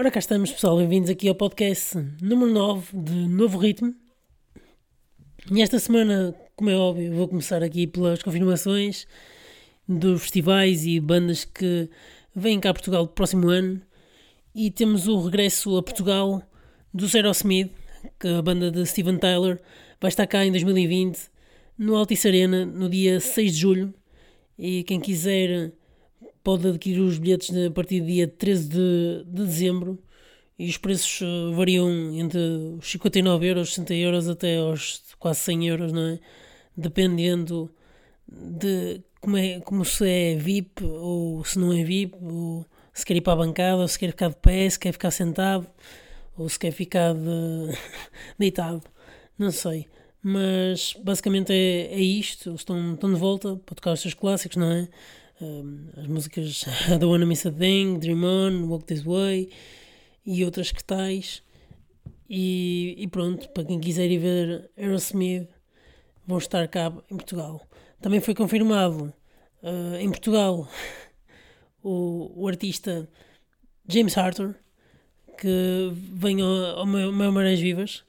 Ora, cá estamos, pessoal. Bem-vindos aqui ao podcast número 9 de Novo Ritmo. E esta semana, como é óbvio, vou começar aqui pelas confirmações dos festivais e bandas que vêm cá a Portugal no próximo ano. E temos o regresso a Portugal do Aerosmith, que a banda de Steven Tyler vai estar cá em 2020 no Altice Arena no dia 6 de julho. E quem quiser pode adquirir os bilhetes a partir do dia 13 de, de dezembro e os preços eh, variam entre os 59 euros, 60 euros até aos quase 100 euros, não é? Dependendo de como, é, como se é VIP ou se não é VIP, ou se quer ir para a bancada, ou se quer ficar de pé, se quer ficar sentado, ou se quer ficar de... deitado, não sei. Mas basicamente é, é isto, estão, estão de volta para tocar os seus clássicos, não é? As músicas I Don't Wanna Miss a Thing, Dream On, Walk This Way e outras que tais. E, e, pronto, para quem quiser ir ver Aerosmith, vão estar cá em Portugal. Também foi confirmado uh, em Portugal o, o, artista James Arthur, que vem ao, ao meu, meu Marés Vivas.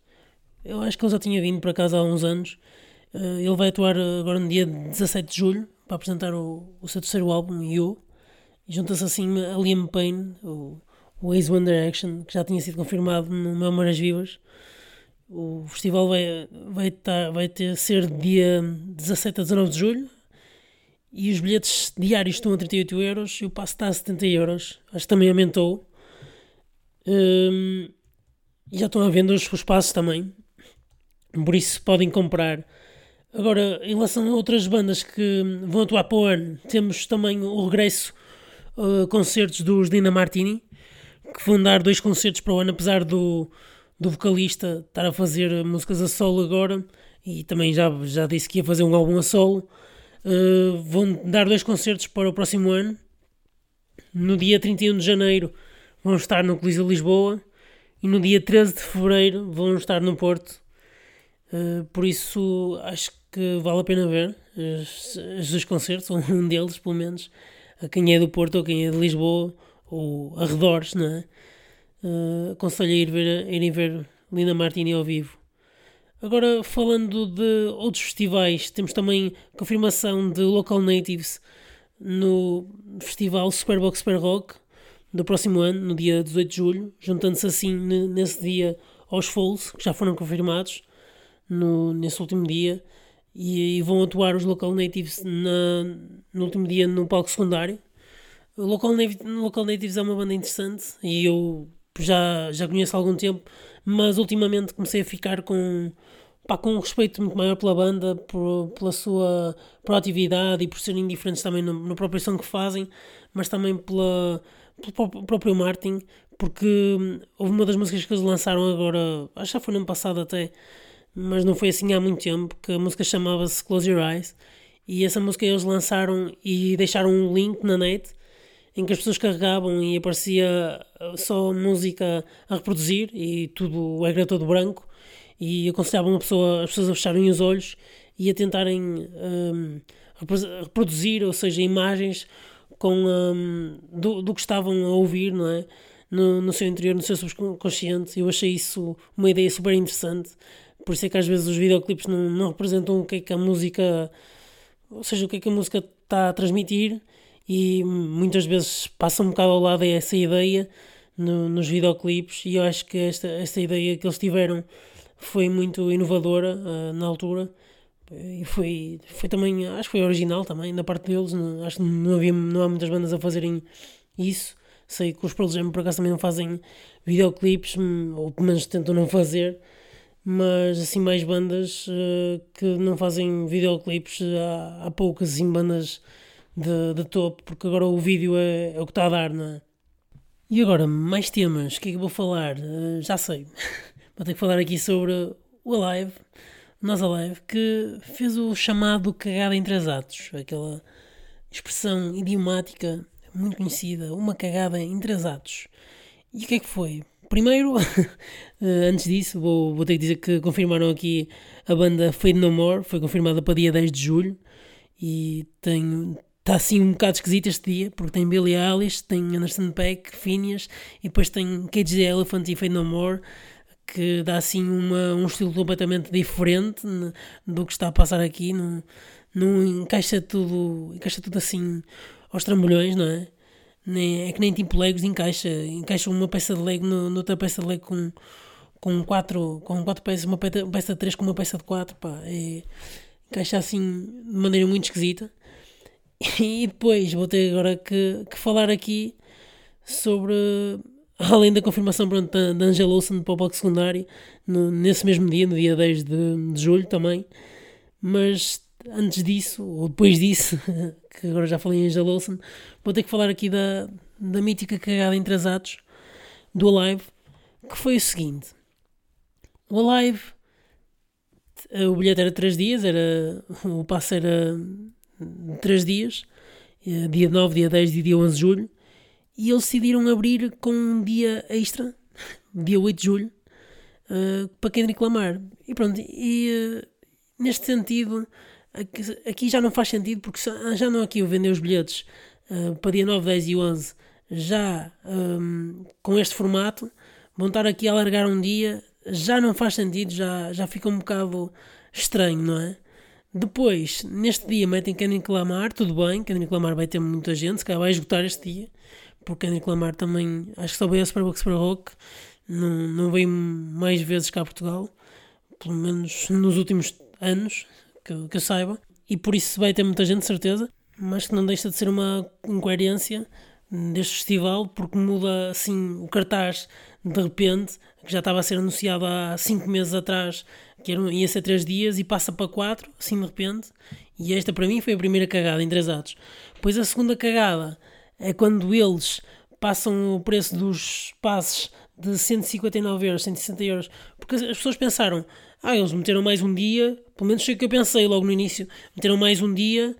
Eu acho que ele já tinha vindo para casa há uns anos. Uh, ele vai atuar agora no dia 17 de julho, para apresentar o, o seu terceiro álbum, You, e junta-se assim a Liam Payne, o, o Ace One Direction, que já tinha sido confirmado no Memórias Vivas. O festival vai, vai, estar, vai ter ser dia 17 a 19 de julho e os bilhetes diários estão a 38 euros e o passo está a 70 euros. Acho que também aumentou. Um, já estão a vender os espaços também. Por isso podem comprar Agora, em relação a outras bandas que vão atuar para o ano, temos também o regresso uh, concertos dos Dina Martini, que vão dar dois concertos para o ano, apesar do, do vocalista estar a fazer músicas a solo agora, e também já, já disse que ia fazer um álbum a solo. Uh, vão dar dois concertos para o próximo ano. No dia 31 de janeiro vão estar no Coliseu Lisboa e no dia 13 de fevereiro vão estar no Porto. Uh, por isso acho que vale a pena ver os, os dois concertos, um deles pelo menos, a quem é do Porto ou quem é de Lisboa ou arredores, não é? Uh, aconselho a ir ver, a irem ver Linda Martini ao vivo. Agora, falando de outros festivais, temos também confirmação de Local Natives no festival Superbox Super Rock do próximo ano, no dia 18 de julho, juntando-se assim nesse dia aos Foles, que já foram confirmados no, nesse último dia e, e vão atuar os Local Natives na, no último dia no palco secundário. Local, Local Natives é uma banda interessante e eu já, já conheço há algum tempo, mas ultimamente comecei a ficar com, pá, com um respeito muito maior pela banda, por, pela sua proatividade e por serem diferentes também no, na própria som que fazem, mas também pela, pelo próprio Martin, porque houve uma das músicas que eles lançaram agora, acho que já foi no ano passado até, mas não foi assim há muito tempo, que a música chamava-se Close Your Eyes, e essa música eles lançaram e deixaram um link na net em que as pessoas carregavam e aparecia só música a reproduzir e tudo ecrã todo branco e aconselhavam a pessoa, as pessoas a fecharem os olhos e a tentarem um, reproduzir, ou seja, imagens com, um, do, do, que estavam a ouvir, não é? No, no seu interior, no seu subconsciente. Eu achei isso uma ideia super interessante por isso é que às vezes os videoclipes não, não representam o que é que a música, ou seja, o que é que a música está a transmitir e muitas vezes passa um bocado ao lado essa ideia no, nos videoclipes e eu acho que esta, esta ideia que eles tiveram foi muito inovadora uh, na altura. E foi, foi também, acho que foi original também da parte deles, não, acho que não, havia, não há muitas bandas a fazerem isso, sei que os Pearl Jam por acaso também não fazem videoclipes, hum, ou pelo menos tentam não fazer, mas assim mais bandas uh, que não fazem videoclipes, há, há poucas assim bandas de, de topo, porque agora o vídeo é, é, o que está a dar, não é? E agora, mais temas, o que é que eu vou falar? Uh, já sei, vou ter que falar aqui sobre o Alive, Nós Alive, que fez o chamado cagada em três atos, aquela expressão idiomática muito conhecida, uma cagada em três atos. E o que é que foi? Primeiro, eh, antes disso, vou, vou ter que dizer que confirmaram aqui a banda Fade No More, foi confirmada para dia 10 de julho e tem está assim um bocado esquisito este dia, porque tem Billie Eilish, tem Anderson Peck, Phineas, e depois tem Cage the Elephant e Fade No More, que dá assim uma, um estilo completamente diferente do que está a passar aqui, não, não encaixa tudo, encaixa tudo assim aos trambolhões, não é? Nem, é que nem tipo Legos encaixa, encaixa uma peça de Lego noutra peça de Lego com, com quatro, com quatro peças, uma peça de três com uma peça de quatro, pá, é, encaixa assim de maneira muito esquisita. E depois vou ter agora que, que falar aqui sobre, além da confirmação pronto, da Angela Olsen para o bloco secundário, no, nesse mesmo dia, no dia 10 de, de julho também, mas antes disso, ou depois disso, que agora já falei em Angela Olsen, vou ter que falar aqui da, da mítica cagada entre as atos do Alive, que foi o seguinte. O Alive, o bilhete era 3 dias, era, o passe era três dias, eh, dia 9, dia 10 e dia 11 de julho, e eles decidiram abrir com um dia extra, dia 8 de julho, uh, para quem reclamar. E pronto, e uh, neste sentido, aqui, já não faz sentido, porque já não aqui o vender os bilhetes uh, para dia 9, 10 e 11, já um, com este formato, vão estar aqui a alargar um dia, já não faz sentido, já, já fica um bocado estranho, não é? Depois, neste dia, metem Kendrick Lamar, tudo bem, Kendrick Lamar vai ter muita gente, se calhar vai esgotar este dia, porque Kendrick Lamar também, acho que só veio a Superbox Super Rock, não, não veio mais vezes cá a Portugal, pelo menos nos últimos anos, que, que eu saiba, e por isso vai ter muita gente, certeza, mas que não deixa de ser uma incoerência deste festival, porque muda assim o cartaz de repente, que já estava a ser anunciado há 5 meses atrás, que era, ia ser 3 dias, e passa para 4, assim de repente. E esta para mim foi a primeira cagada em 3 atos. Depois a segunda cagada é quando eles passam o preço dos passes de 159 euros, 160 euros, porque as pessoas pensaram, ah, eles meteram mais um dia, pelo menos foi o que eu pensei logo no início, meteram mais um dia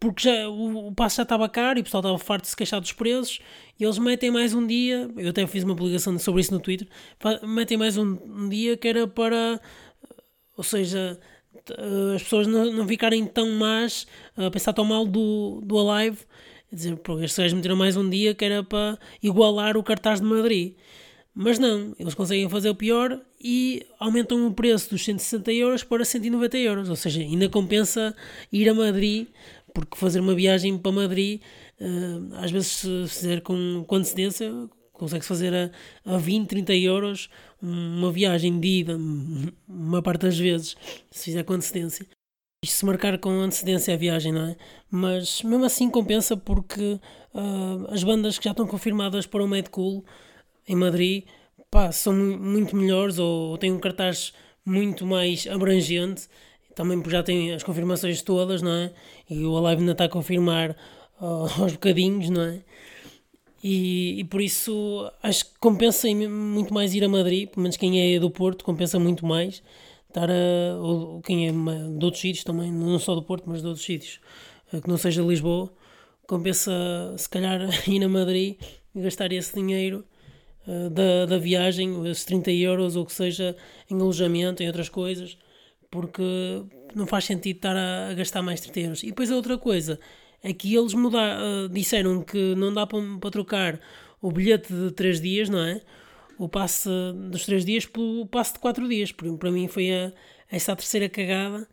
porque já, o, o passo já estava caro e o pessoal estava farto de se queixar dos preços e eles metem mais um dia, eu até fiz uma publicação sobre isso no Twitter, metem mais um, um dia que era para, ou seja, as pessoas não, não ficarem tão más, a pensar tão mal do, do Alive, dizer, porque estes gajos meteram mais um dia que era para igualar o cartaz de Madrid. Mas não, eles conseguem fazer o pior e aumentam o preço dos 160 euros para 190 euros. Ou seja, ainda compensa ir a Madrid porque fazer uma viagem para Madrid, uh, às vezes, se fizer com, com antecedência, consegue-se fazer a, a 20, 30 euros uma viagem de ida, uma parte das vezes, se fizer com antecedência. Isto se marcar com antecedência a viagem, não é? Mas mesmo assim compensa porque uh, as bandas que já estão confirmadas para o Mad Cool em Madrid pá, são muito melhores ou têm um cartaz muito mais abrangente também já tem as confirmações todas, não é? E o Alive ainda está a confirmar uh, aos bocadinhos, não é? E, e, por isso acho que compensa muito mais ir a Madrid, pelo menos quem é do Porto, compensa muito mais estar a, ou quem é de outros sítios também, não só do Porto, mas de outros sítios, eh, que não seja Lisboa, compensa se calhar ir a Madrid e gastar esse dinheiro uh, da, da viagem, esses 30 euros ou que seja em alojamento, em outras coisas, porque não faz sentido estar a, a gastar mais 30 euros. E depois a outra coisa é que eles mudar, uh, disseram que não dá para, para trocar o bilhete de 3 dias, não é? O passe dos 3 dias pelo passe de 4 dias. Para mim foi a, essa a terceira cagada.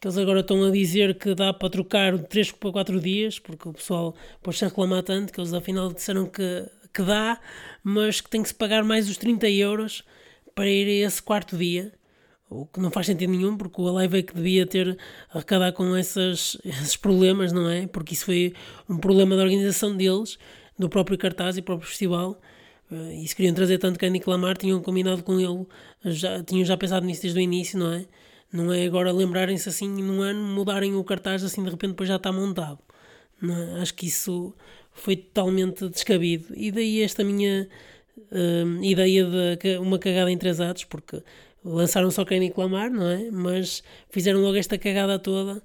Que eles agora estão a dizer que dá para trocar de 3 para 4 dias, porque o pessoal pode-se reclamar tanto que eles afinal disseram que, que dá, mas que tem que se pagar mais os 30 euros para ir a esse quarto dia o que não faz sentido nenhum, porque o Alive é que devia ter arrecadar com essas, esses problemas, não é? Porque isso foi um problema da organização deles, do próprio cartaz e próprio festival. Uh, e se queriam trazer tanto Candy Lamar, tinham combinado com ele, já, tinham já pensado nisso desde o início, não é? Não é agora lembrarem-se assim num ano, mudarem o cartaz assim de repente depois já está montado. É? Acho que isso foi totalmente descabido. E daí esta minha uh, ideia de uma cagada em três atos, porque lançaram só quem reclamar, não é? Mas fizeram logo esta cagada toda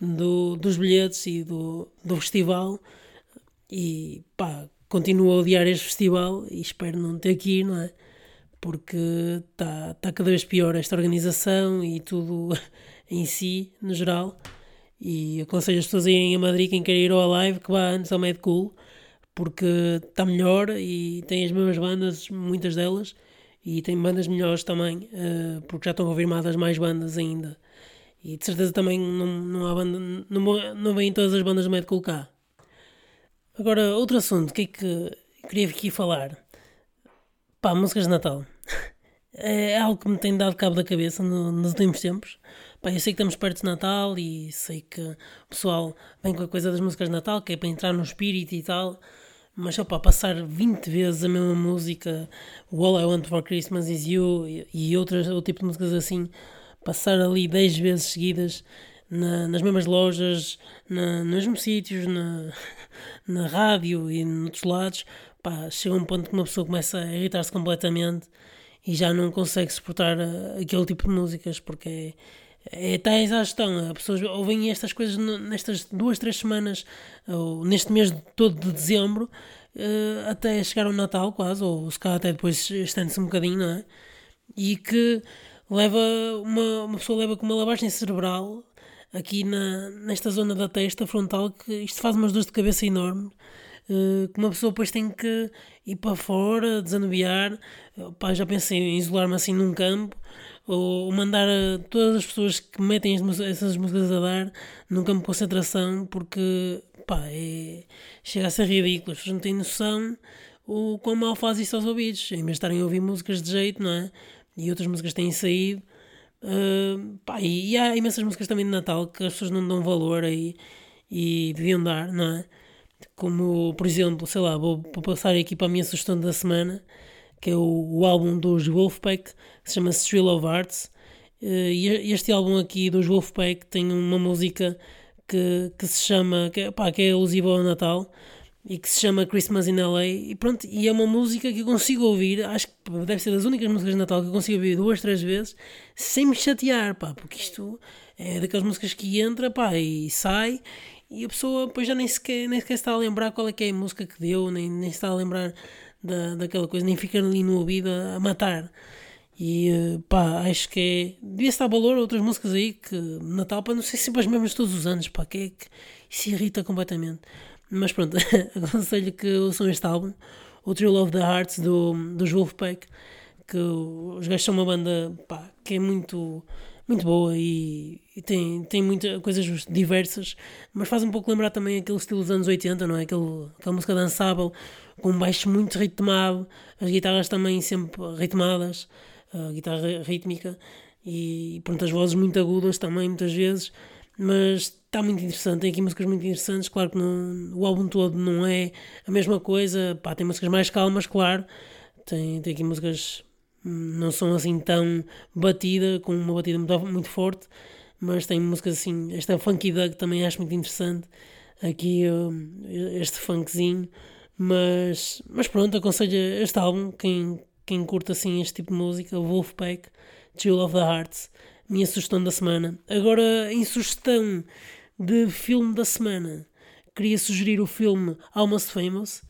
do, dos bilhetes e do, do festival e pá, continuo a odiar este festival e espero não ter ir, não é? Porque está tá cada vez pior esta organização e tudo em si, no geral. E aconselho as pessoas a irem a Madrid, quem quer ir ao live, que vá antes ao Mad Cool, porque está melhor e tem as mesmas bandas, muitas delas, e tem bandas melhores também, uh, porque já estão confirmadas mais bandas ainda. E de certeza também não, não há banda, não, não vêm todas as bandas do Mad Cool cá. Agora, outro assunto, que é que queria aqui falar? Pá, músicas de Natal. é algo que me tem dado cabo da cabeça no, nos últimos tempos. Pá, eu sei que estamos perto de Natal e sei que o pessoal vem com a coisa das músicas de Natal, que é para entrar no espírito e tal. Mas opa, passar 20 vezes a mesma música, All I Want for Christmas Is You e, outras, outro tipo de músicas assim, passar ali 10 vezes seguidas na, nas mesmas lojas, na, nos mesmos sítios, na, na rádio e noutros lados, pá, chega um ponto que uma pessoa começa a irritar-se completamente e já não consegue suportar uh, aquele tipo de músicas porque é, é está a exaustão. As pessoas ouvem estas coisas nestas duas, três semanas, ou neste mês todo de dezembro, uh, até chegar ao Natal quase, ou se calhar até depois estende-se um bocadinho, não é? E que leva uma, uma pessoa leva com uma lavagem cerebral aqui na, nesta zona da testa frontal que isto faz umas dores de cabeça enormes uh, que uma pessoa depois tem que ir para fora, desanuviar. Pá, já pensei em isolar-me assim num campo ou mandar todas as pessoas que metem essas músicas a dar num campo de concentração porque pá, é, chega a ser ridículo. As pessoas não têm noção o quão mal faz isso aos ouvidos. Em vez de estarem a ouvir músicas de jeito, não é? E outras músicas têm saído. Uh, pá, e, e, há imensas músicas também de Natal que as pessoas não dão valor aí e deviam dar, não é? Como, por exemplo, sei lá, vou, vou passar aqui para a minha sugestão da semana, que é o, o álbum dos Wolfpack, que se chama Thrill of Arts. Uh, e este álbum aqui dos Wolfpack tem uma música que, que se chama, que, pá, que é alusiva ao Natal e que se chama Christmas in LA e pronto, e é uma música que eu consigo ouvir, acho que deve ser das únicas músicas de Natal que eu consigo ouvir duas, três vezes sem me chatear, pá, porque isto é daquelas músicas que entra, pá, e sai e a pessoa depois já nem sequer, nem sequer está a lembrar qual é que é a música que deu, nem, nem está a lembrar da, daquela coisa, nem fica ali no ouvido a, a matar. E eh, pá, acho que é. Devia estar valor a outras músicas aí que Natal, pá, não sei sempre as mesmas todos os anos, pá, que é que isso irrita completamente. Mas pronto, aconselho que ouçam este álbum, o Trill of the Hearts do, dos Wolfpack, que os gajos são uma banda pá, que é muito muito boa e, e, tem, tem muitas coisas diversas, mas faz um pouco lembrar também aquele estilo dos anos 80, não é? Aquele, aquela música dançável, com um baixo muito ritmado, as guitarras também sempre ritmadas, a guitarra rítmica e pronto, as vozes muito agudas também, muitas vezes, mas está muito interessante, tem aqui músicas muito interessantes, claro que não, o álbum todo não é a mesma coisa, pá, tem músicas mais calmas, claro, tem, tem aqui músicas não são assim tão batida, com uma batida muito, muito forte, mas tem músicas assim, esta Funky Dug também acho muito interessante, aqui este funkzinho, mas, mas pronto, aconselho este álbum, quem, quem curta assim este tipo de música, Wolfpack, Chill of the Hearts, minha sugestão da semana. Agora, em sugestão de filme da semana, queria sugerir o filme Almost Famous,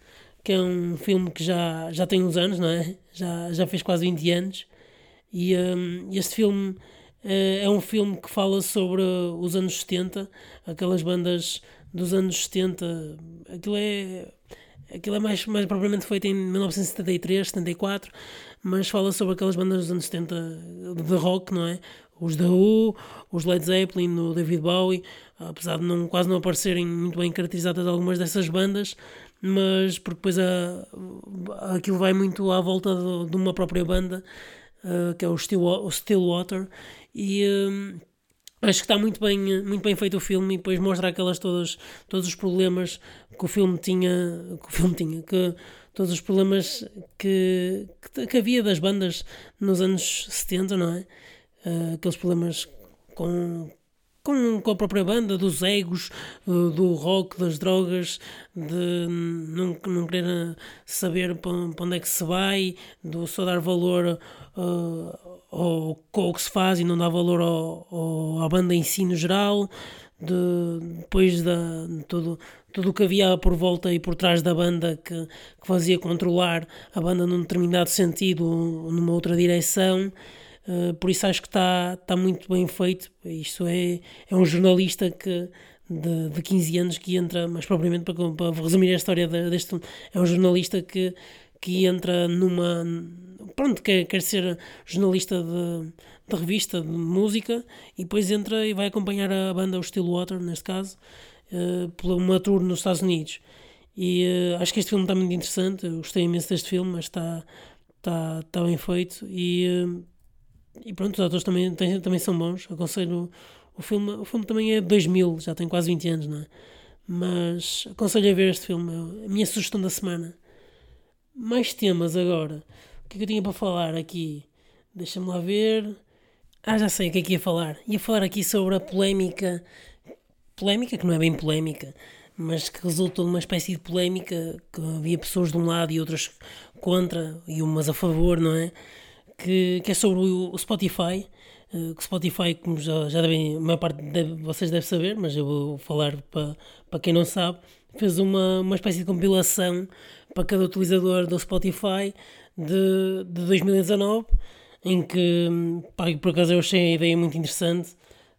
que é um filme que já, já tem uns anos, não é? Já, já fez quase 20 anos. E um, este filme uh, é um filme que fala sobre os anos 70, aquelas bandas dos anos 70. Aquilo é, aquilo é mais, mais propriamente feito em 1973, 74, mas fala sobre aquelas bandas dos anos 70 de rock, não é? Os The Who, os Led Zeppelin, o David Bowie, apesar de não, quase não aparecerem muito bem caracterizadas algumas dessas bandas, mas porque depois a, aquilo vai muito à volta de, de uma própria banda, uh, que é o, Still, o Stillwater, e uh, acho que está muito bem, muito bem feito o filme e depois mostra aquelas todas, todos os problemas que o filme tinha, que o filme tinha, que todos os problemas que, que, que havia das bandas nos anos 70, não é? Uh, aqueles problemas com, com, com a própria banda, dos egos, do rock, das drogas, de não, não querer saber para onde é que se vai, do só dar valor uh, ao, ao que se faz e não dar valor ao, ao, à banda em si no geral, de, depois de todo, tudo o que havia por volta e por trás da banda que, que fazia controlar a banda num determinado sentido ou numa outra direção. Uh, por isso acho que está tá muito bem feito. Isto é, é um jornalista que de, de 15 anos que entra, mas propriamente para, para resumir a história deste é um jornalista que, que entra numa pronto, quer, quer ser jornalista de, de revista de música e depois entra e vai acompanhar a banda o Stillwater, neste caso, uh, por uma tour nos Estados Unidos. E uh, acho que este filme está muito interessante, eu gostei imenso deste filme, mas está, está, está bem feito e, e pronto, os atores também, também são bons, aconselho o filme, o filme também é de 2000, já tem quase 20 anos, não é? Mas aconselho a ver este filme, a minha sugestão da semana. Mais temas agora. O que é que eu tinha para falar aqui? Deixa-me lá ver. Ah, já sei o que é que ia falar. Ia falar aqui sobre a polémica. Polémica que não é bem polémica, mas que resultou numa espécie de polémica que havia pessoas de um lado e outras contra e umas a favor, não é? Que, que é sobre o Spotify eh, que o Spotify, como já, já devem, a maior parte de vocês deve saber, mas eu vou falar para, para quem não sabe, fez uma, uma espécie de compilação para cada utilizador do Spotify de, de 2019, em que, pá, por acaso eu achei a ideia muito interessante,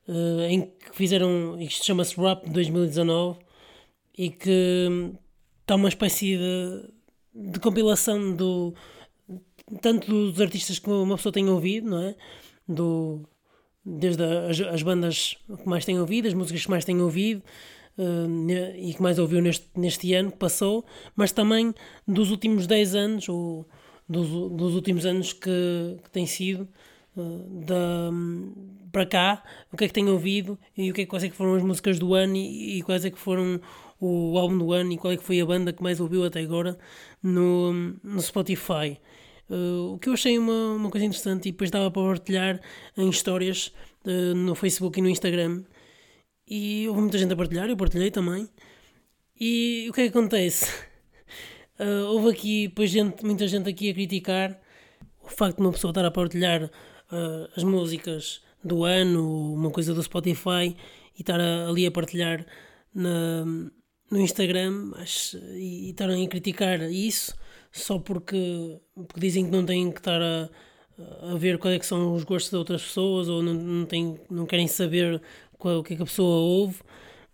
uh, em que fizeram, isto chama-se Rap 2019, e que está uma espécie de, de compilação do tanto dos artistas que uma pessoa tem ouvido, não é? do, desde as, as, bandas que mais têm ouvido, as músicas que mais têm ouvido uh, e que mais ouviu neste, neste ano que passou, mas também dos últimos 10 anos ou dos, dos últimos anos que, que tem sido uh, da, para cá, o que é que têm ouvido e o que é, quais é que foram as músicas do ano e, e quais é que foram o álbum do ano e qual é que foi a banda que mais ouviu até agora no, no Spotify. Uh, o que eu achei uma, uma coisa interessante e depois dava para partilhar em histórias uh, no Facebook e no Instagram. E houve muita gente a partilhar, eu partilhei também. E o que é que acontece? Uh, houve aqui depois gente, muita gente aqui a criticar o facto de uma pessoa estar a partilhar as músicas do ano, uma coisa do Spotify e estar a, ali a partilhar na, no Instagram e, e estarem a criticar isso só porque, porque dizem que não têm que estar a, a ver quais é são os gostos de outras pessoas ou não, não, têm, não querem saber qual, o que é que a pessoa ouve.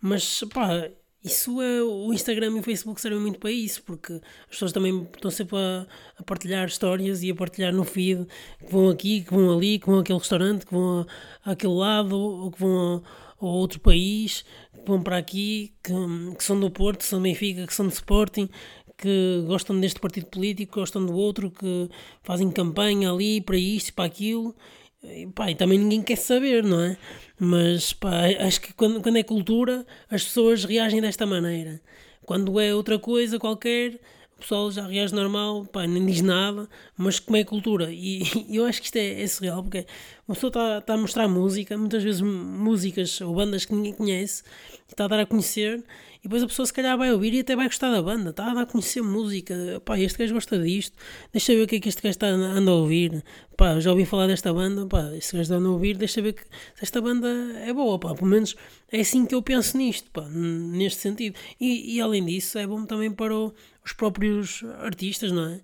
Mas pá, isso é o Instagram e o Facebook servem muito para isso, porque as pessoas também estão sempre a, a, partilhar histórias e a partilhar no feed que vão aqui, que vão ali, que vão àquele restaurante, que vão àquele lado, ou que vão a, a outro país, que vão para aqui, que, que são do Porto, que são do Benfica, que são do Sporting, que gostam deste partido político, gostam do outro, que fazem campanha ali para isto, para aquilo. E, pá, e também ninguém quer saber, não é? Mas pá, acho que quando, quando é cultura, as pessoas reagem desta maneira. Quando é outra coisa qualquer, o pessoal já reage normal, pá, nem diz nada, mas como é cultura? E, eu acho que isto é, é surreal, porque uma pessoa está, está a mostrar música, muitas vezes músicas ou bandas que ninguém conhece, está a dar a conhecer, e depois a pessoa se calhar vai ouvir e até vai gostar da banda, está a dar a conhecer música. Pá, este gajo gosta disto, deixa ver o que é que este gajo está, anda a ouvir. Pá, já ouvi falar desta banda, pá, este gajo anda a ouvir, deixa ver que se esta banda é boa, pá, pelo menos é assim que eu penso nisto, pá, neste sentido. E, e além disso, é bom também para o, os próprios artistas, não é?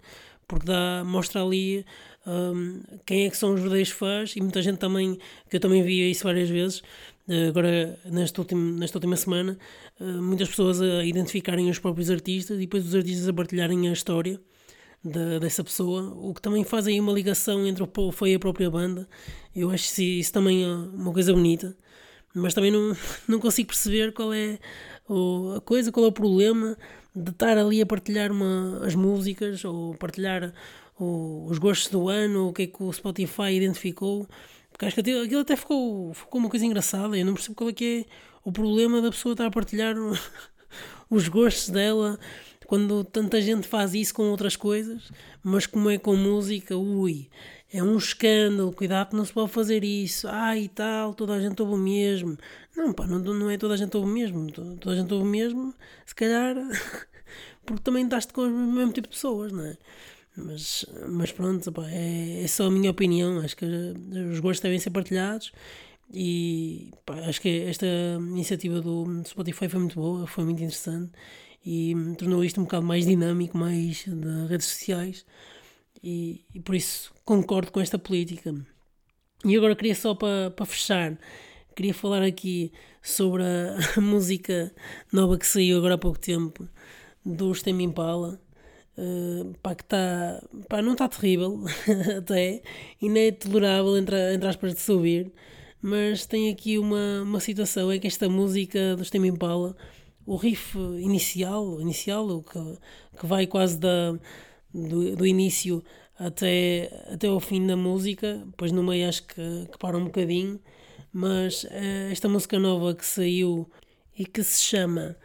Porque dá, mostra ali um, quem é que são os verdadeiros fãs e muita gente também, que eu também vi isso várias vezes, eh, agora nesta última, nesta última semana, eh, muitas pessoas a identificarem os próprios artistas e depois os artistas a partilharem a história de, dessa pessoa, o que também faz aí uma ligação entre o foi a própria banda. Eu acho que isso também é uma coisa bonita, mas também não, não consigo perceber qual é a coisa, qual é o problema de estar ali a partilhar uma, as músicas ou partilhar o, os gostos do ano, o que é que o Spotify identificou porque acho que aquilo, até ficou, ficou uma coisa engraçada. Eu não percebo qual é que é o problema da pessoa estar a partilhar os gostos dela quando tanta gente faz isso com outras coisas, mas como é com música, ui, é um escândalo, cuidado não se pode fazer isso, ai e tal, toda a gente ouve o mesmo. Não, pá, não, não é toda a gente ouve o mesmo, toda a gente ouve o mesmo, se calhar, porque também estás com o mesmo tipo de pessoas, não é? Mas, mas pronto, opa, é, é só a minha opinião. Acho que os gostos devem ser partilhados. E pá, acho que esta iniciativa do Spotify foi muito boa, foi muito interessante e tornou isto um bocado mais dinâmico, mais de redes sociais. E, e por isso concordo com esta política. E agora queria só para, para fechar, queria falar aqui sobre a, a, música nova que saiu agora há pouco tempo do Stem Impala. Uh, pá, que está, pá, não está terrível até, e nem é tolerável entre, entre aspas de subir, mas tem aqui uma, uma situação, é que esta música do Stem Impala, o riff inicial, inicial o que, que vai quase da, do, do início até, até ao fim da música, depois no meio acho que, que para um bocadinho, mas uh, esta música nova que saiu e que se chama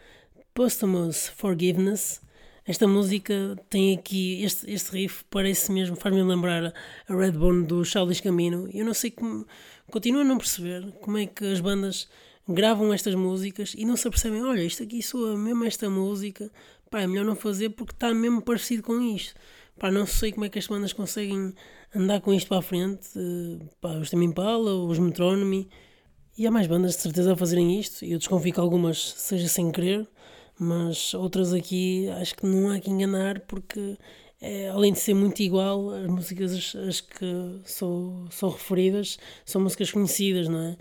Posthumous Forgiveness, esta música tem aqui, este, este riff parece mesmo, faz-me lembrar a Redbone do Charles Camino. Eu não sei como, continuo a não perceber como é que as bandas gravam estas músicas e não se apercebem, olha, isto aqui soa mesmo esta música, pá, é melhor não fazer porque está mesmo parecido com isto. Pá, não sei como é que as bandas conseguem andar com isto para a frente. Uh, pá, os Tame Impala, os Metronomy. E há mais bandas de certeza a fazerem isto. Eu desconfio que algumas seja sem querer, mas outras aqui acho que não há que enganar porque é, além de ser muito igual, as músicas as, as que são, são referidas são músicas conhecidas, não é?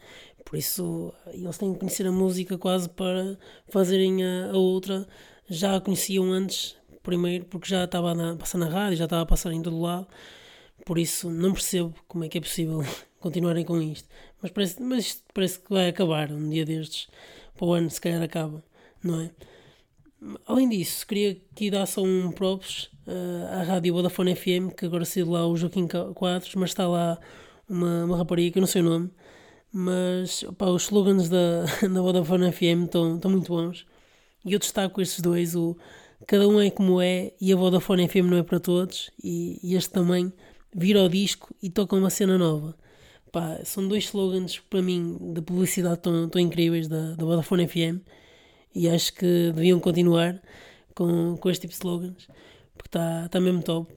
Por isso eles têm que conhecer a música quase para fazerem a, a outra. Já a conheciam antes, primeiro porque já estava a passar na rádio, já estava a passar em todo lado, por isso não percebo como é que é possível continuarem com isto. Mas parece, mas isto parece que vai acabar um dia destes, para o ano se calhar acaba, não é? Além disso, queria que dar só um props uh, à rádio Vodafone FM, que agora saiu lá o Joaquim Quadros, mas está lá uma, uma rapariga que eu não sei o nome, mas opa, os slogans da, da Vodafone FM estão, estão muito bons. E eu destaco estes dois, o cada um é como é e a Vodafone FM não é para todos e, e este também vira o disco e toca uma cena nova. Pá, são dois slogans para mim de publicidade tão, tão incríveis da, da Vodafone FM e acho que deviam continuar com, com este tipo de slogans porque está tá mesmo top.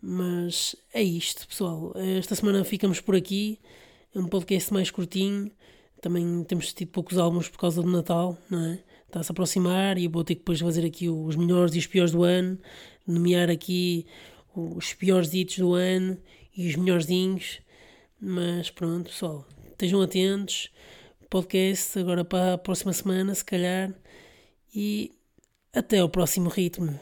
Mas é isto, pessoal. Esta semana ficamos por aqui. É um podcast mais curtinho. Também temos tido poucos álbuns por causa do Natal, não é? está a se aproximar e vou ter que depois fazer aqui os melhores e os piores do ano, nomear aqui os piores hits do ano e os melhorzinhos. Mas pronto, pessoal, estejam atentos. Podcast agora para a próxima semana, se calhar. E até ao próximo ritmo.